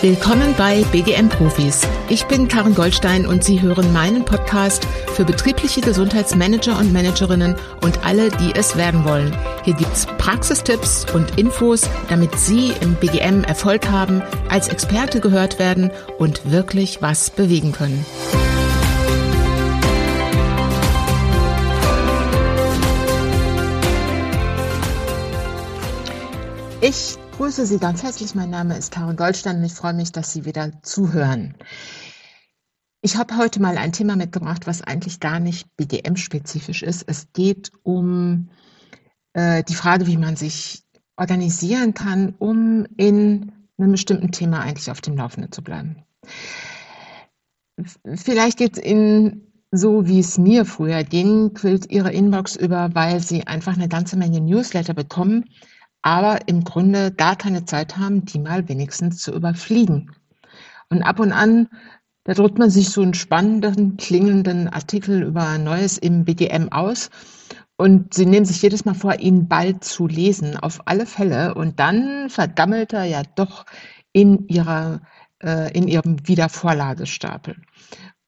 Willkommen bei BGM Profis. Ich bin Karin Goldstein und Sie hören meinen Podcast für betriebliche Gesundheitsmanager und Managerinnen und alle, die es werden wollen. Hier gibt's Praxistipps und Infos, damit Sie im BGM Erfolg haben, als Experte gehört werden und wirklich was bewegen können. Ich grüße Sie ganz herzlich. Mein Name ist Karin Goldstein und ich freue mich, dass Sie wieder zuhören. Ich habe heute mal ein Thema mitgebracht, was eigentlich gar nicht BGM-spezifisch ist. Es geht um äh, die Frage, wie man sich organisieren kann, um in einem bestimmten Thema eigentlich auf dem Laufenden zu bleiben. Vielleicht geht es Ihnen so, wie es mir früher ging, quillt Ihre Inbox über, weil Sie einfach eine ganze Menge Newsletter bekommen, aber im Grunde gar keine Zeit haben, die mal wenigstens zu überfliegen. Und ab und an, da drückt man sich so einen spannenden, klingenden Artikel über Neues im BGM aus und sie nehmen sich jedes Mal vor, ihn bald zu lesen, auf alle Fälle. Und dann vergammelt er ja doch in ihrer, äh, in ihrem Wiedervorladestapel.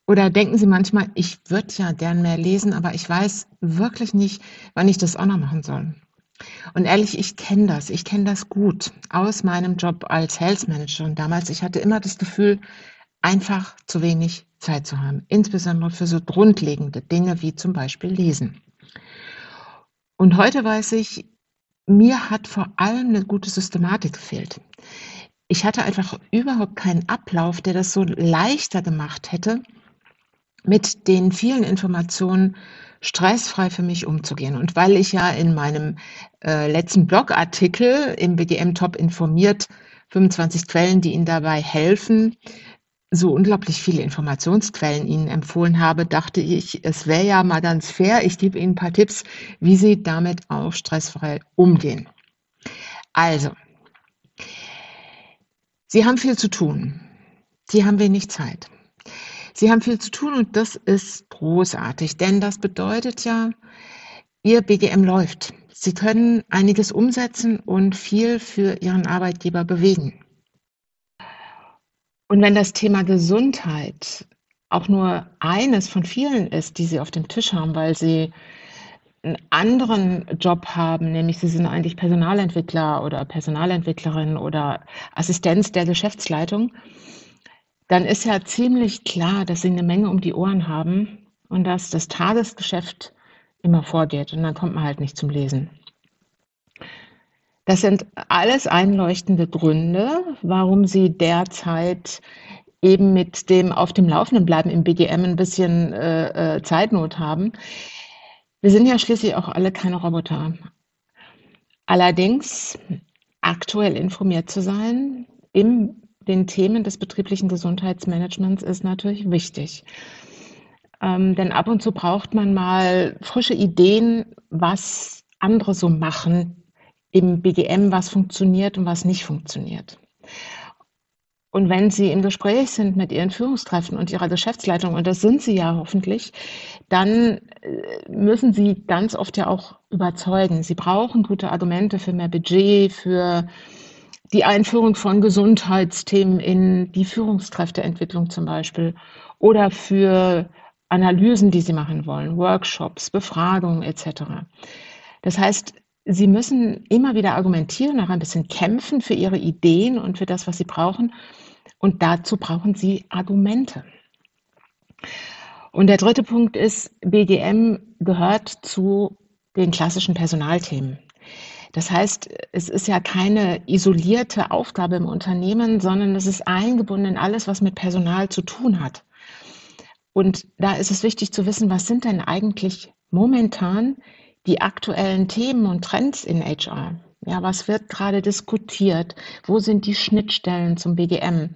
Oder denken Sie manchmal, ich würde ja gern mehr lesen, aber ich weiß wirklich nicht, wann ich das auch noch machen soll. Und ehrlich, ich kenne das. Ich kenne das gut aus meinem Job als Sales Managerin damals. Ich hatte immer das Gefühl, einfach zu wenig Zeit zu haben. Insbesondere für so grundlegende Dinge wie zum Beispiel Lesen. Und heute weiß ich, mir hat vor allem eine gute Systematik gefehlt. Ich hatte einfach überhaupt keinen Ablauf, der das so leichter gemacht hätte, mit den vielen Informationen stressfrei für mich umzugehen. Und weil ich ja in meinem äh, letzten Blogartikel im BGM Top informiert 25 Quellen, die Ihnen dabei helfen, so unglaublich viele Informationsquellen Ihnen empfohlen habe, dachte ich, es wäre ja mal ganz fair. Ich gebe Ihnen ein paar Tipps, wie Sie damit auch stressfrei umgehen. Also, Sie haben viel zu tun. Sie haben wenig Zeit. Sie haben viel zu tun und das ist großartig, denn das bedeutet ja, Ihr BGM läuft. Sie können einiges umsetzen und viel für Ihren Arbeitgeber bewegen. Und wenn das Thema Gesundheit auch nur eines von vielen ist, die Sie auf dem Tisch haben, weil Sie einen anderen Job haben, nämlich Sie sind eigentlich Personalentwickler oder Personalentwicklerin oder Assistenz der Geschäftsleitung, dann ist ja ziemlich klar, dass sie eine Menge um die Ohren haben und dass das Tagesgeschäft immer vorgeht und dann kommt man halt nicht zum Lesen. Das sind alles einleuchtende Gründe, warum Sie derzeit eben mit dem auf dem Laufenden bleiben im BGM ein bisschen äh, äh, Zeitnot haben. Wir sind ja schließlich auch alle keine Roboter. Allerdings aktuell informiert zu sein im den Themen des betrieblichen Gesundheitsmanagements ist natürlich wichtig. Ähm, denn ab und zu braucht man mal frische Ideen, was andere so machen im BGM, was funktioniert und was nicht funktioniert. Und wenn Sie im Gespräch sind mit Ihren Führungskräften und Ihrer Geschäftsleitung, und das sind Sie ja hoffentlich, dann äh, müssen Sie ganz oft ja auch überzeugen. Sie brauchen gute Argumente für mehr Budget, für die Einführung von Gesundheitsthemen in die Führungskräfteentwicklung zum Beispiel oder für Analysen, die Sie machen wollen, Workshops, Befragungen etc. Das heißt, Sie müssen immer wieder argumentieren, auch ein bisschen kämpfen für Ihre Ideen und für das, was Sie brauchen. Und dazu brauchen Sie Argumente. Und der dritte Punkt ist, BGM gehört zu den klassischen Personalthemen. Das heißt, es ist ja keine isolierte Aufgabe im Unternehmen, sondern es ist eingebunden in alles, was mit Personal zu tun hat. Und da ist es wichtig zu wissen, was sind denn eigentlich momentan die aktuellen Themen und Trends in HR? Ja, was wird gerade diskutiert? Wo sind die Schnittstellen zum BGM?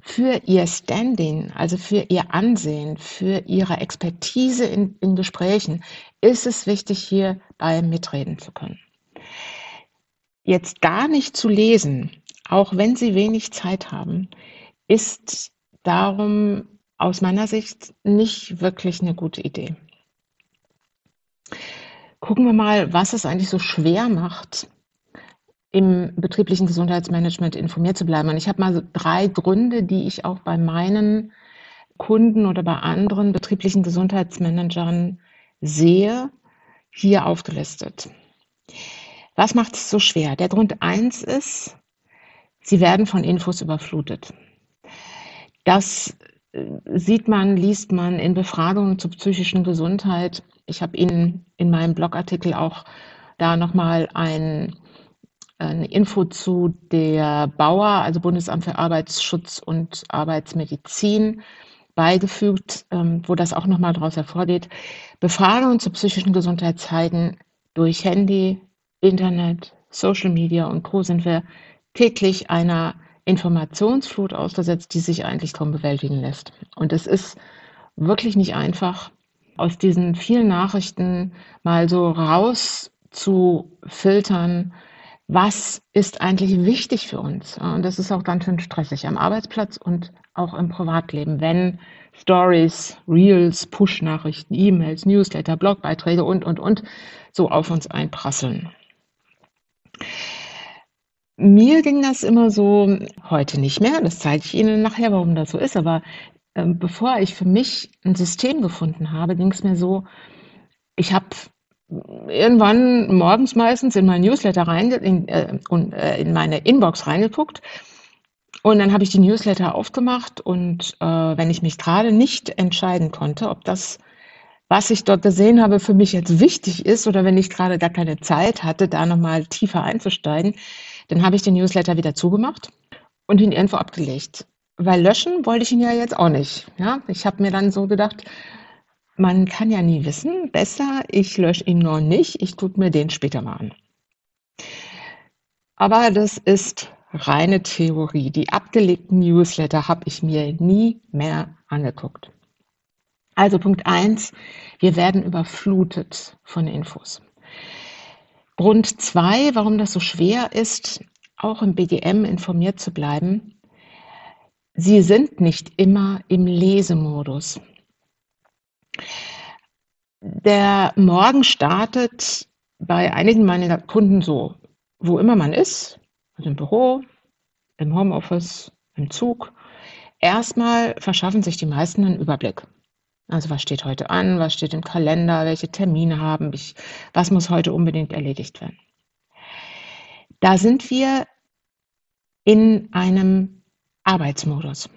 Für ihr Standing, also für ihr Ansehen, für ihre Expertise in, in Gesprächen, ist es wichtig, hierbei mitreden zu können. Jetzt gar nicht zu lesen, auch wenn Sie wenig Zeit haben, ist darum aus meiner Sicht nicht wirklich eine gute Idee. Gucken wir mal, was es eigentlich so schwer macht, im betrieblichen Gesundheitsmanagement informiert zu bleiben. Und ich habe mal drei Gründe, die ich auch bei meinen Kunden oder bei anderen betrieblichen Gesundheitsmanagern sehe, hier aufgelistet. Was macht es so schwer? Der Grund eins ist, sie werden von Infos überflutet. Das äh, sieht man, liest man in Befragungen zur psychischen Gesundheit. Ich habe Ihnen in meinem Blogartikel auch da nochmal ein, eine Info zu der Bauer, also Bundesamt für Arbeitsschutz und Arbeitsmedizin, beigefügt, ähm, wo das auch nochmal daraus hervorgeht. Befragungen zur psychischen Gesundheit zeigen, durch Handy, Internet, Social Media und Co. sind wir täglich einer Informationsflut ausgesetzt, die sich eigentlich kaum bewältigen lässt. Und es ist wirklich nicht einfach, aus diesen vielen Nachrichten mal so raus zu filtern, was ist eigentlich wichtig für uns. Und das ist auch ganz schön stressig am Arbeitsplatz und auch im Privatleben, wenn Stories, Reels, Push-Nachrichten, E-Mails, Newsletter, Blogbeiträge und, und, und so auf uns einprasseln. Mir ging das immer so, heute nicht mehr, das zeige ich Ihnen nachher, warum das so ist, aber äh, bevor ich für mich ein System gefunden habe, ging es mir so, ich habe irgendwann morgens meistens in mein Newsletter rein, in, äh, äh, in meine Inbox reingeguckt und dann habe ich die Newsletter aufgemacht und äh, wenn ich mich gerade nicht entscheiden konnte, ob das, was ich dort gesehen habe, für mich jetzt wichtig ist oder wenn ich gerade gar keine Zeit hatte, da nochmal tiefer einzusteigen, dann habe ich den Newsletter wieder zugemacht und ihn irgendwo abgelegt. Weil löschen wollte ich ihn ja jetzt auch nicht. Ja, ich habe mir dann so gedacht, man kann ja nie wissen, besser, ich lösche ihn noch nicht, ich gucke mir den später mal an. Aber das ist reine Theorie. Die abgelegten Newsletter habe ich mir nie mehr angeguckt. Also Punkt eins: wir werden überflutet von Infos. Grund zwei, warum das so schwer ist, auch im BGM informiert zu bleiben. Sie sind nicht immer im Lesemodus. Der Morgen startet bei einigen meiner Kunden so, wo immer man ist, also im Büro, im Homeoffice, im Zug. Erstmal verschaffen sich die meisten einen Überblick. Also was steht heute an, was steht im Kalender, welche Termine haben ich, was muss heute unbedingt erledigt werden. Da sind wir in einem Arbeitsmodus.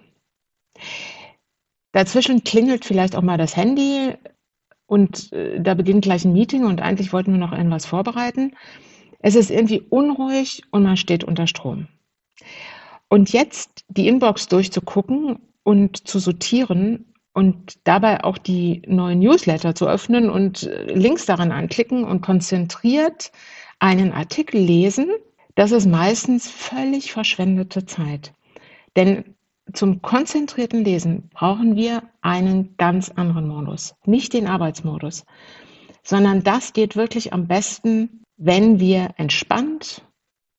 Dazwischen klingelt vielleicht auch mal das Handy und äh, da beginnt gleich ein Meeting und eigentlich wollten wir noch irgendwas vorbereiten. Es ist irgendwie unruhig und man steht unter Strom. Und jetzt die Inbox durchzugucken und zu sortieren und dabei auch die neuen Newsletter zu öffnen und äh, Links daran anklicken und konzentriert einen Artikel lesen, das ist meistens völlig verschwendete Zeit. Denn zum konzentrierten Lesen brauchen wir einen ganz anderen Modus, nicht den Arbeitsmodus, sondern das geht wirklich am besten, wenn wir entspannt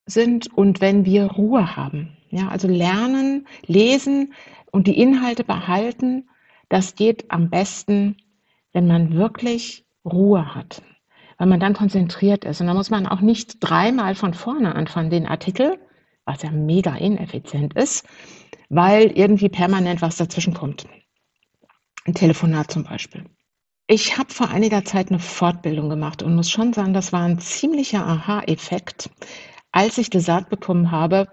sind und wenn wir Ruhe haben. Ja, also lernen, lesen und die Inhalte behalten das geht am besten, wenn man wirklich Ruhe hat, weil man dann konzentriert ist. Und da muss man auch nicht dreimal von vorne anfangen, den Artikel, was ja mega ineffizient ist, weil irgendwie permanent was dazwischen kommt. Ein Telefonat zum Beispiel. Ich habe vor einiger Zeit eine Fortbildung gemacht und muss schon sagen, das war ein ziemlicher Aha-Effekt, als ich gesagt bekommen habe,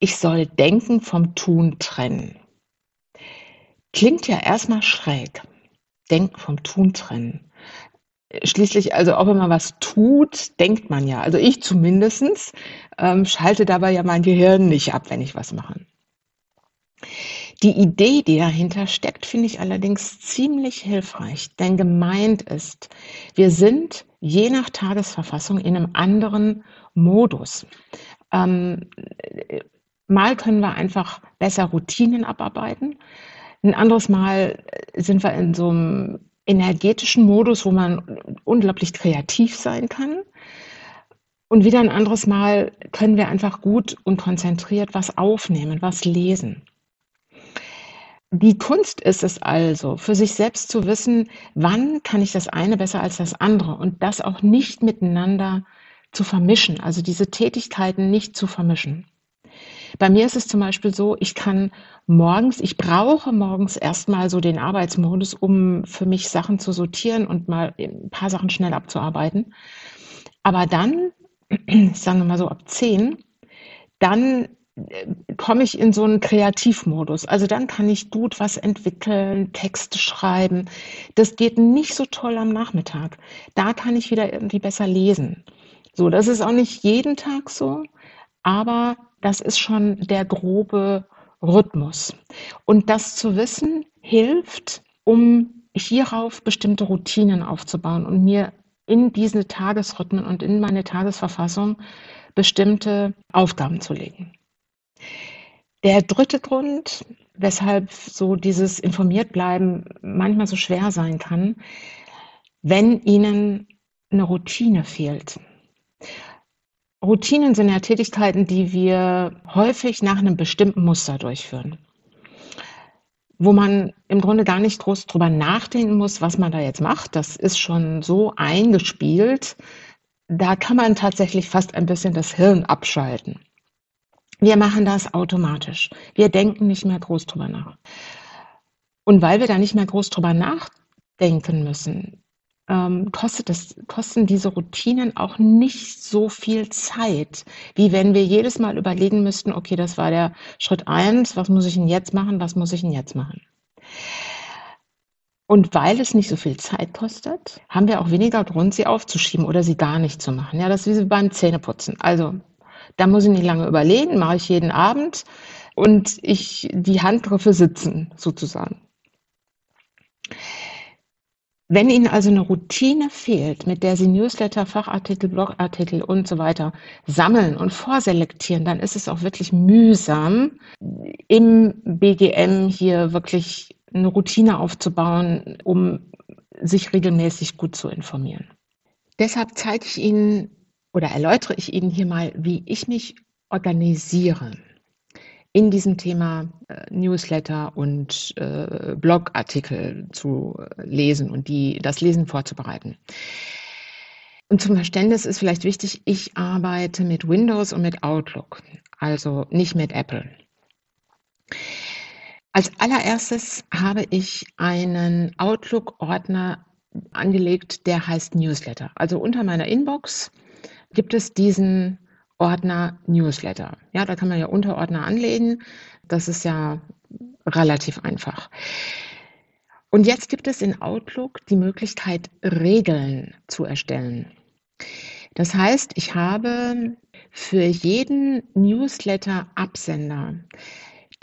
ich soll Denken vom Tun trennen. Klingt ja erstmal schräg. Denken vom Tun trennen. Schließlich, also wenn man was tut, denkt man ja. Also ich zumindest ähm, schalte dabei ja mein Gehirn nicht ab, wenn ich was mache. Die Idee, die dahinter steckt, finde ich allerdings ziemlich hilfreich, denn gemeint ist, wir sind je nach Tagesverfassung in einem anderen Modus. Ähm, mal können wir einfach besser Routinen abarbeiten, ein anderes Mal sind wir in so einem energetischen Modus, wo man unglaublich kreativ sein kann. Und wieder ein anderes Mal können wir einfach gut und konzentriert was aufnehmen, was lesen. Die Kunst ist es also, für sich selbst zu wissen, wann kann ich das eine besser als das andere und das auch nicht miteinander zu vermischen, also diese Tätigkeiten nicht zu vermischen. Bei mir ist es zum Beispiel so, ich kann morgens, ich brauche morgens erstmal so den Arbeitsmodus, um für mich Sachen zu sortieren und mal ein paar Sachen schnell abzuarbeiten. Aber dann, sagen wir mal so ab zehn, dann äh, komme ich in so einen Kreativmodus. Also dann kann ich gut was entwickeln, Texte schreiben. Das geht nicht so toll am Nachmittag. Da kann ich wieder irgendwie besser lesen. So, das ist auch nicht jeden Tag so, aber das ist schon der grobe Rhythmus. Und das zu wissen hilft, um hierauf bestimmte Routinen aufzubauen und mir in diese Tagesrhythmen und in meine Tagesverfassung bestimmte Aufgaben zu legen. Der dritte Grund, weshalb so dieses informiert bleiben manchmal so schwer sein kann, wenn Ihnen eine Routine fehlt. Routinen sind ja Tätigkeiten, die wir häufig nach einem bestimmten Muster durchführen, wo man im Grunde gar nicht groß drüber nachdenken muss, was man da jetzt macht. Das ist schon so eingespielt. Da kann man tatsächlich fast ein bisschen das Hirn abschalten. Wir machen das automatisch. Wir denken nicht mehr groß drüber nach. Und weil wir da nicht mehr groß drüber nachdenken müssen, ähm, kostet das, kosten diese Routinen auch nicht so viel Zeit, wie wenn wir jedes Mal überlegen müssten, okay, das war der Schritt eins, was muss ich denn jetzt machen, was muss ich denn jetzt machen? Und weil es nicht so viel Zeit kostet, haben wir auch weniger Grund, sie aufzuschieben oder sie gar nicht zu machen. Ja, das ist wie beim Zähneputzen. Also, da muss ich nicht lange überlegen, mache ich jeden Abend und ich, die Handgriffe sitzen sozusagen. Wenn Ihnen also eine Routine fehlt, mit der Sie Newsletter, Fachartikel, Blogartikel und so weiter sammeln und vorselektieren, dann ist es auch wirklich mühsam, im BGM hier wirklich eine Routine aufzubauen, um sich regelmäßig gut zu informieren. Deshalb zeige ich Ihnen oder erläutere ich Ihnen hier mal, wie ich mich organisiere in diesem Thema äh, Newsletter und äh, Blogartikel zu lesen und die, das Lesen vorzubereiten. Und zum Verständnis ist vielleicht wichtig, ich arbeite mit Windows und mit Outlook, also nicht mit Apple. Als allererstes habe ich einen Outlook-Ordner angelegt, der heißt Newsletter. Also unter meiner Inbox gibt es diesen Ordner Newsletter. Ja, da kann man ja Unterordner anlegen. Das ist ja relativ einfach. Und jetzt gibt es in Outlook die Möglichkeit, Regeln zu erstellen. Das heißt, ich habe für jeden Newsletter-Absender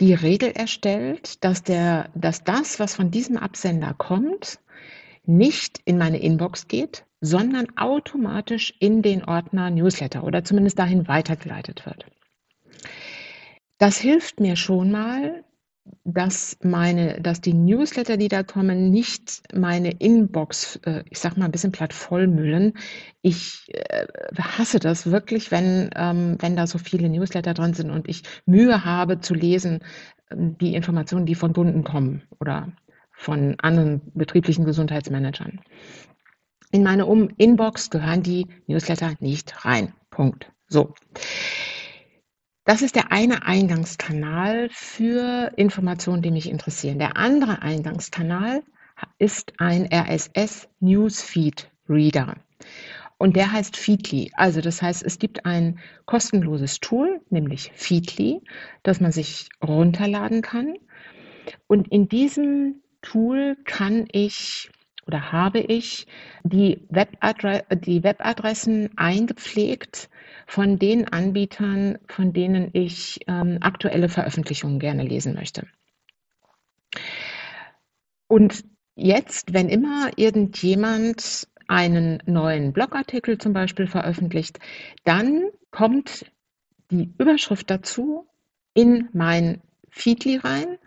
die Regel erstellt, dass, der, dass das, was von diesem Absender kommt, nicht in meine Inbox geht, sondern automatisch in den Ordner Newsletter oder zumindest dahin weitergeleitet wird. Das hilft mir schon mal, dass meine, dass die Newsletter, die da kommen, nicht meine Inbox, äh, ich sag mal ein bisschen platt vollmüllen. Ich äh, hasse das wirklich, wenn, ähm, wenn da so viele Newsletter drin sind und ich Mühe habe zu lesen, ähm, die Informationen, die von Kunden kommen oder von anderen betrieblichen Gesundheitsmanagern. In meine um Inbox gehören die Newsletter nicht rein. Punkt. So. Das ist der eine Eingangskanal für Informationen, die mich interessieren. Der andere Eingangskanal ist ein RSS Newsfeed Reader. Und der heißt Feedly. Also das heißt, es gibt ein kostenloses Tool, nämlich Feedly, das man sich runterladen kann. Und in diesem Tool kann ich oder habe ich die, Webadre die Webadressen eingepflegt von den Anbietern, von denen ich ähm, aktuelle Veröffentlichungen gerne lesen möchte. Und jetzt, wenn immer irgendjemand einen neuen Blogartikel zum Beispiel veröffentlicht, dann kommt die Überschrift dazu in mein Feedly rein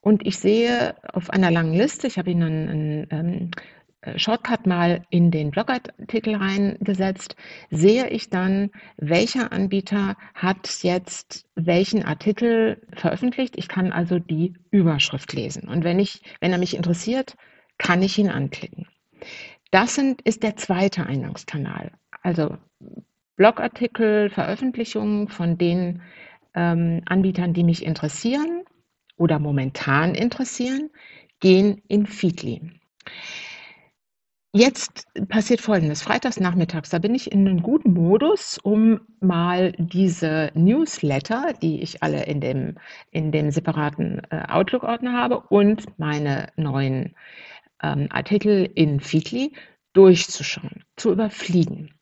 und ich sehe auf einer langen Liste, ich habe Ihnen einen, einen ähm, Shortcut mal in den Blogartikel reingesetzt, sehe ich dann, welcher Anbieter hat jetzt welchen Artikel veröffentlicht. Ich kann also die Überschrift lesen. Und wenn, ich, wenn er mich interessiert, kann ich ihn anklicken. Das sind, ist der zweite Eingangskanal. Also Blogartikel, Veröffentlichungen von den ähm, Anbietern, die mich interessieren oder momentan interessieren, gehen in Feedly. Jetzt passiert Folgendes. Freitags nachmittags, da bin ich in einem guten Modus, um mal diese Newsletter, die ich alle in dem, in dem separaten äh, Outlook-Ordner habe und meine neuen ähm, Artikel in Feedly durchzuschauen, zu überfliegen.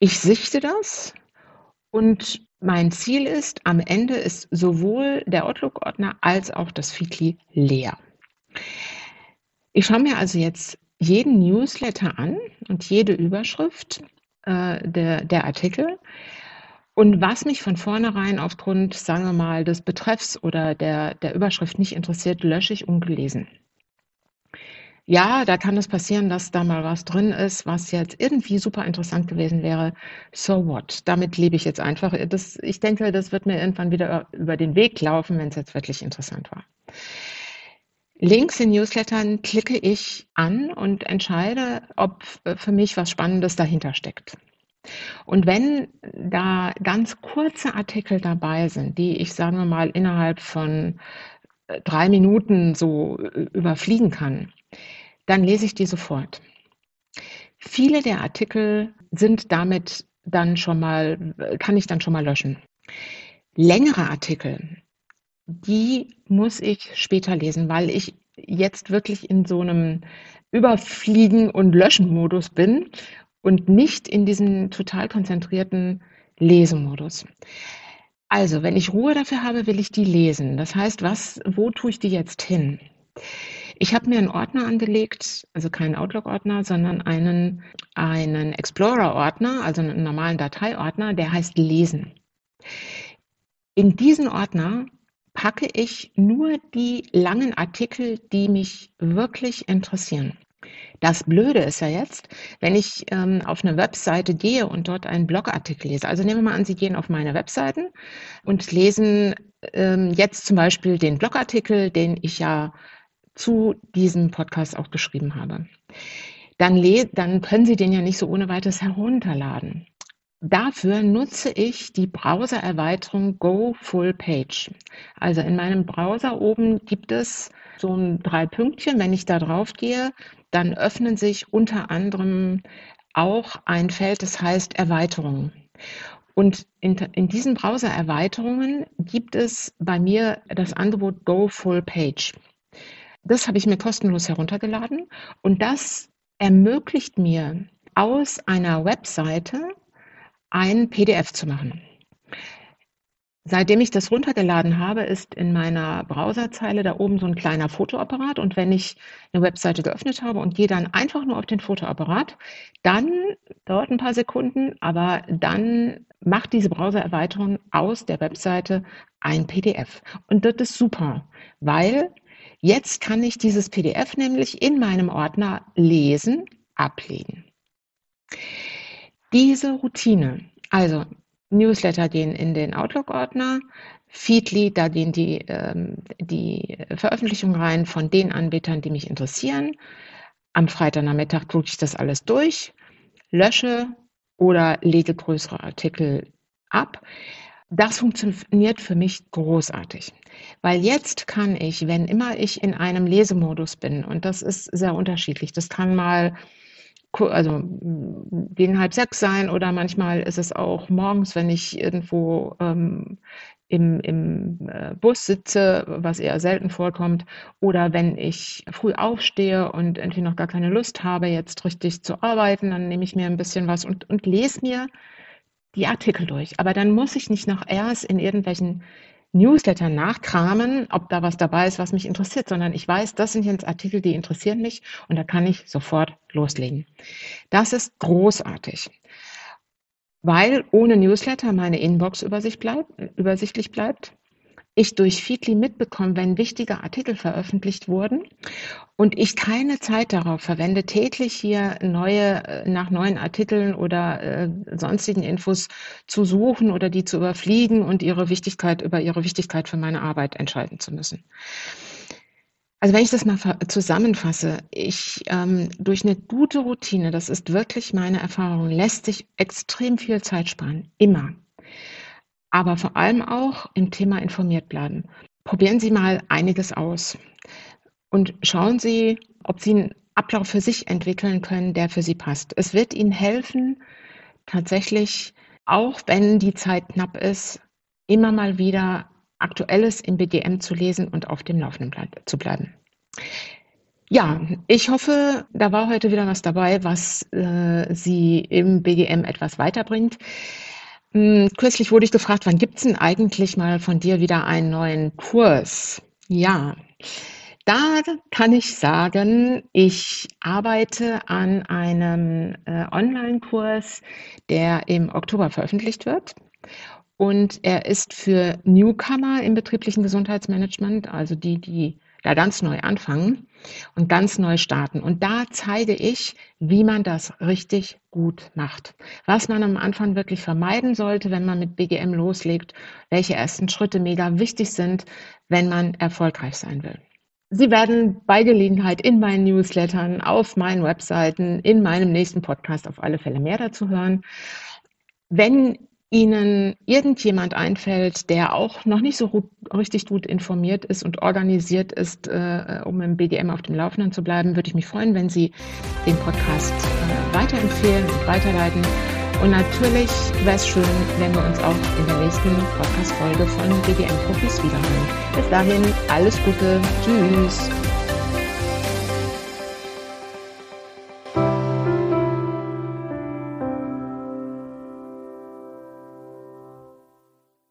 Ich sichte das und mein Ziel ist, am Ende ist sowohl der Outlook-Ordner als auch das Feedly leer. Ich schaue mir also jetzt jeden Newsletter an und jede Überschrift äh, der, der Artikel. Und was mich von vornherein aufgrund, sagen wir mal, des Betreffs oder der, der Überschrift nicht interessiert, lösche ich ungelesen. Ja, da kann es passieren, dass da mal was drin ist, was jetzt irgendwie super interessant gewesen wäre. So what? Damit lebe ich jetzt einfach. Das, ich denke, das wird mir irgendwann wieder über den Weg laufen, wenn es jetzt wirklich interessant war. Links in Newslettern klicke ich an und entscheide, ob für mich was Spannendes dahinter steckt. Und wenn da ganz kurze Artikel dabei sind, die ich, sagen wir mal, innerhalb von äh, drei Minuten so äh, überfliegen kann, dann lese ich die sofort. Viele der Artikel sind damit dann schon mal, kann ich dann schon mal löschen. Längere Artikel, die muss ich später lesen, weil ich jetzt wirklich in so einem Überfliegen- und Löschen-Modus bin und nicht in diesem total konzentrierten Lesemodus. Also, wenn ich Ruhe dafür habe, will ich die lesen. Das heißt, was, wo tue ich die jetzt hin? Ich habe mir einen Ordner angelegt, also keinen Outlook-Ordner, sondern einen, einen Explorer-Ordner, also einen normalen Dateiordner, der heißt Lesen. In diesen Ordner packe ich nur die langen Artikel, die mich wirklich interessieren. Das Blöde ist ja jetzt, wenn ich ähm, auf eine Webseite gehe und dort einen Blogartikel lese. Also nehmen wir mal an, Sie gehen auf meine Webseiten und lesen ähm, jetzt zum Beispiel den Blogartikel, den ich ja zu diesem Podcast auch geschrieben habe. Dann, dann können Sie den ja nicht so ohne weiteres herunterladen. Dafür nutze ich die Browser-Erweiterung Go Full Page. Also in meinem Browser oben gibt es so ein drei Pünktchen. Wenn ich da drauf gehe, dann öffnen sich unter anderem auch ein Feld, das heißt Erweiterungen. Und in, in diesen Browser-Erweiterungen gibt es bei mir das Angebot Go Full Page. Das habe ich mir kostenlos heruntergeladen und das ermöglicht mir aus einer Webseite ein PDF zu machen. Seitdem ich das runtergeladen habe, ist in meiner Browserzeile da oben so ein kleiner Fotoapparat. Und wenn ich eine Webseite geöffnet habe und gehe dann einfach nur auf den Fotoapparat, dann dauert ein paar Sekunden, aber dann macht diese Browsererweiterung aus der Webseite ein PDF. Und das ist super, weil jetzt kann ich dieses PDF nämlich in meinem Ordner lesen, ablegen. Diese Routine, also Newsletter gehen in den Outlook-Ordner, Feedly, da gehen die, ähm, die Veröffentlichungen rein von den Anbietern, die mich interessieren. Am Freitagnachmittag drücke ich das alles durch, lösche oder lege größere Artikel ab. Das funktioniert für mich großartig, weil jetzt kann ich, wenn immer ich in einem Lesemodus bin, und das ist sehr unterschiedlich, das kann mal also gegen halb sechs sein oder manchmal ist es auch morgens, wenn ich irgendwo ähm, im, im äh, Bus sitze, was eher selten vorkommt, oder wenn ich früh aufstehe und irgendwie noch gar keine Lust habe, jetzt richtig zu arbeiten, dann nehme ich mir ein bisschen was und, und lese mir die Artikel durch. Aber dann muss ich nicht noch erst in irgendwelchen Newsletter nachkramen, ob da was dabei ist, was mich interessiert, sondern ich weiß, das sind jetzt Artikel, die interessieren mich und da kann ich sofort loslegen. Das ist großartig, weil ohne Newsletter meine Inbox übersichtlich bleibt ich durch Feedly mitbekomme, wenn wichtige Artikel veröffentlicht wurden und ich keine Zeit darauf verwende, täglich hier neue, äh, nach neuen Artikeln oder äh, sonstigen Infos zu suchen oder die zu überfliegen und ihre Wichtigkeit über ihre Wichtigkeit für meine Arbeit entscheiden zu müssen. Also wenn ich das mal zusammenfasse, ich ähm, durch eine gute Routine, das ist wirklich meine Erfahrung, lässt sich extrem viel Zeit sparen. Immer. Aber vor allem auch im Thema informiert bleiben. Probieren Sie mal einiges aus und schauen Sie, ob Sie einen Ablauf für sich entwickeln können, der für Sie passt. Es wird Ihnen helfen, tatsächlich, auch wenn die Zeit knapp ist, immer mal wieder Aktuelles im BGM zu lesen und auf dem Laufenden zu bleiben. Ja, ich hoffe, da war heute wieder was dabei, was äh, Sie im BGM etwas weiterbringt. Hm, kürzlich wurde ich gefragt, wann gibt es denn eigentlich mal von dir wieder einen neuen Kurs? Ja, da kann ich sagen, ich arbeite an einem äh, Online-Kurs, der im Oktober veröffentlicht wird. Und er ist für Newcomer im betrieblichen Gesundheitsmanagement, also die, die da ganz neu anfangen und ganz neu starten. Und da zeige ich, wie man das richtig gut macht. Was man am Anfang wirklich vermeiden sollte, wenn man mit BGM loslegt, welche ersten Schritte mega wichtig sind, wenn man erfolgreich sein will. Sie werden bei Gelegenheit in meinen Newslettern, auf meinen Webseiten, in meinem nächsten Podcast auf alle Fälle mehr dazu hören. Wenn Ihnen irgendjemand einfällt, der auch noch nicht so richtig gut informiert ist und organisiert ist, äh, um im BDM auf dem Laufenden zu bleiben, würde ich mich freuen, wenn Sie den Podcast äh, weiterempfehlen und weiterleiten. Und natürlich wäre es schön, wenn wir uns auch in der nächsten Podcast-Folge von BDM Profis wiederhören. Bis dahin, alles Gute. Tschüss.